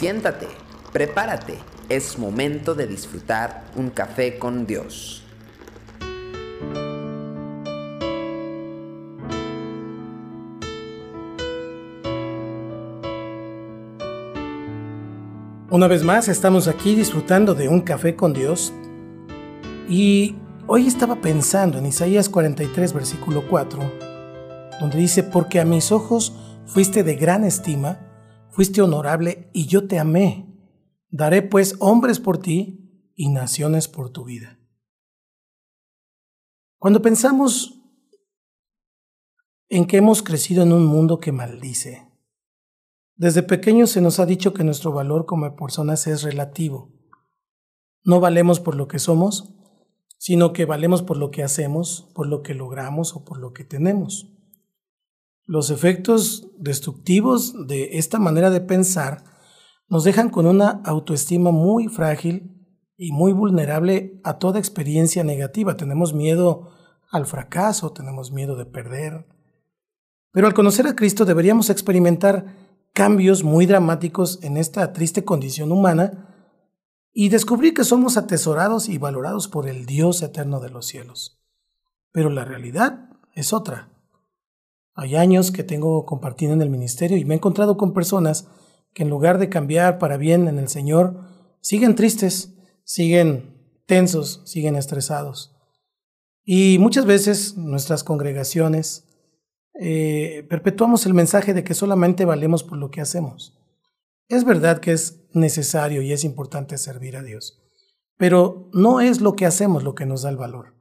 Siéntate, prepárate, es momento de disfrutar un café con Dios. Una vez más estamos aquí disfrutando de un café con Dios y hoy estaba pensando en Isaías 43 versículo 4, donde dice, porque a mis ojos fuiste de gran estima, fuiste honorable y yo te amé. Daré pues hombres por ti y naciones por tu vida. Cuando pensamos en que hemos crecido en un mundo que maldice, desde pequeños se nos ha dicho que nuestro valor como personas es relativo. No valemos por lo que somos, sino que valemos por lo que hacemos, por lo que logramos o por lo que tenemos. Los efectos destructivos de esta manera de pensar nos dejan con una autoestima muy frágil y muy vulnerable a toda experiencia negativa. Tenemos miedo al fracaso, tenemos miedo de perder. Pero al conocer a Cristo deberíamos experimentar cambios muy dramáticos en esta triste condición humana y descubrir que somos atesorados y valorados por el Dios eterno de los cielos. Pero la realidad es otra. Hay años que tengo compartido en el ministerio y me he encontrado con personas que en lugar de cambiar para bien en el Señor, siguen tristes, siguen tensos, siguen estresados. Y muchas veces nuestras congregaciones, eh, perpetuamos el mensaje de que solamente valemos por lo que hacemos. Es verdad que es necesario y es importante servir a Dios, pero no es lo que hacemos lo que nos da el valor.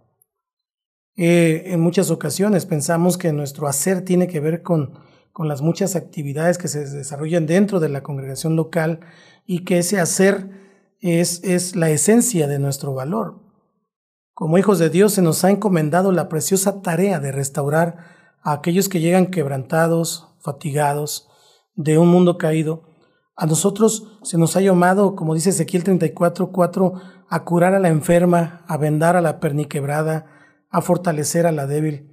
Eh, en muchas ocasiones pensamos que nuestro hacer tiene que ver con, las muchas actividades que se desarrollan dentro de la congregación local y que ese hacer es, es la esencia de nuestro valor. Como hijos de Dios se nos ha encomendado la preciosa tarea de restaurar a aquellos que llegan quebrantados, fatigados, de un mundo caído. A nosotros se nos ha llamado, como dice Ezequiel 34, 4, a curar a la enferma, a vendar a la perniquebrada, a fortalecer a la débil.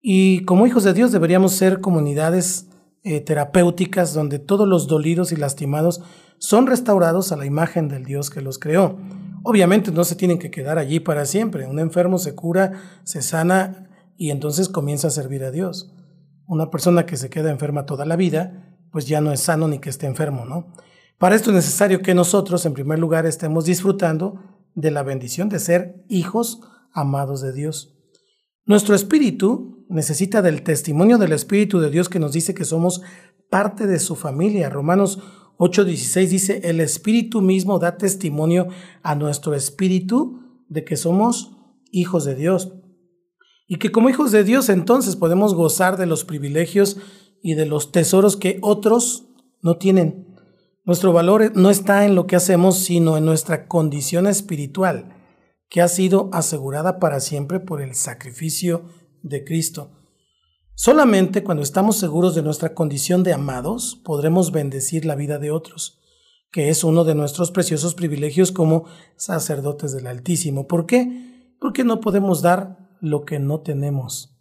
Y como hijos de Dios deberíamos ser comunidades eh, terapéuticas donde todos los dolidos y lastimados son restaurados a la imagen del Dios que los creó. Obviamente no se tienen que quedar allí para siempre. Un enfermo se cura, se sana y entonces comienza a servir a Dios. Una persona que se queda enferma toda la vida, pues ya no es sano ni que esté enfermo, ¿no? Para esto es necesario que nosotros, en primer lugar, estemos disfrutando de la bendición de ser hijos amados de Dios. Nuestro espíritu necesita del testimonio del Espíritu de Dios que nos dice que somos parte de su familia. Romanos 8:16 dice, el Espíritu mismo da testimonio a nuestro espíritu de que somos hijos de Dios y que como hijos de Dios entonces podemos gozar de los privilegios y de los tesoros que otros no tienen. Nuestro valor no está en lo que hacemos, sino en nuestra condición espiritual, que ha sido asegurada para siempre por el sacrificio de Cristo. Solamente cuando estamos seguros de nuestra condición de amados podremos bendecir la vida de otros, que es uno de nuestros preciosos privilegios como sacerdotes del Altísimo. ¿Por qué? Porque no podemos dar lo que no tenemos.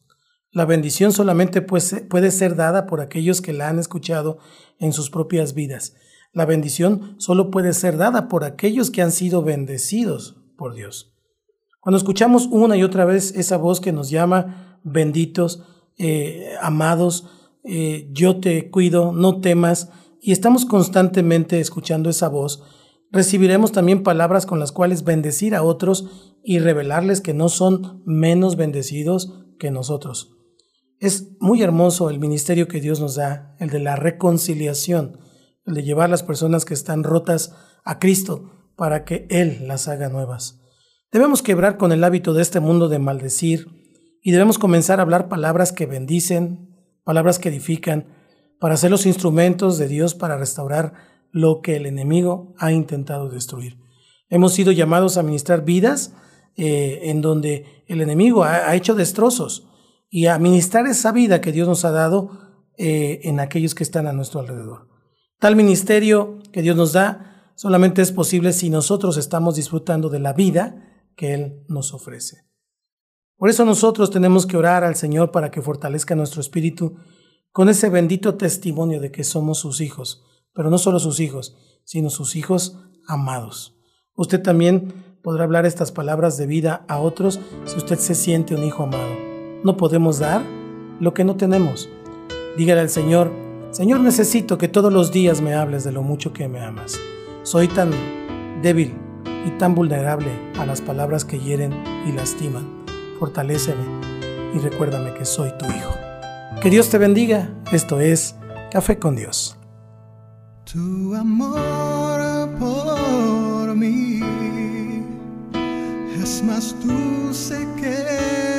La bendición solamente puede ser dada por aquellos que la han escuchado en sus propias vidas. La bendición solo puede ser dada por aquellos que han sido bendecidos por Dios. Cuando escuchamos una y otra vez esa voz que nos llama benditos, eh, amados, eh, yo te cuido, no temas, y estamos constantemente escuchando esa voz, recibiremos también palabras con las cuales bendecir a otros y revelarles que no son menos bendecidos que nosotros. Es muy hermoso el ministerio que Dios nos da, el de la reconciliación, el de llevar a las personas que están rotas a Cristo para que Él las haga nuevas. Debemos quebrar con el hábito de este mundo de maldecir y debemos comenzar a hablar palabras que bendicen, palabras que edifican, para ser los instrumentos de Dios para restaurar lo que el enemigo ha intentado destruir. Hemos sido llamados a ministrar vidas eh, en donde el enemigo ha, hecho destrozos y a ministrar esa vida que Dios nos ha dado eh, en aquellos que están a nuestro alrededor. Tal ministerio que Dios nos da solamente es posible si nosotros estamos disfrutando de la vida que Él nos ofrece. Por eso nosotros tenemos que orar al Señor para que fortalezca nuestro espíritu con ese bendito testimonio de que somos sus hijos pero no solo sus hijos, sino sus hijos amados. Usted también podrá hablar estas palabras de vida a otros si usted se siente un hijo amado. No podemos dar lo que no tenemos. Dígale al Señor, Señor, necesito que todos los días me hables de lo mucho que me amas. Soy tan débil y tan vulnerable a las palabras que hieren y lastiman. Fortaléceme y recuérdame que soy tu hijo. Que Dios te bendiga. Esto es Café con Dios. Tu amor por mí es más dulce que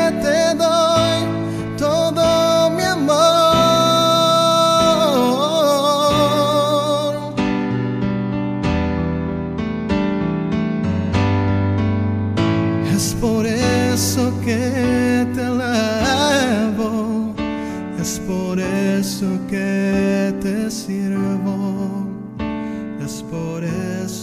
te alabo, es por eso que te sirvo, es por eso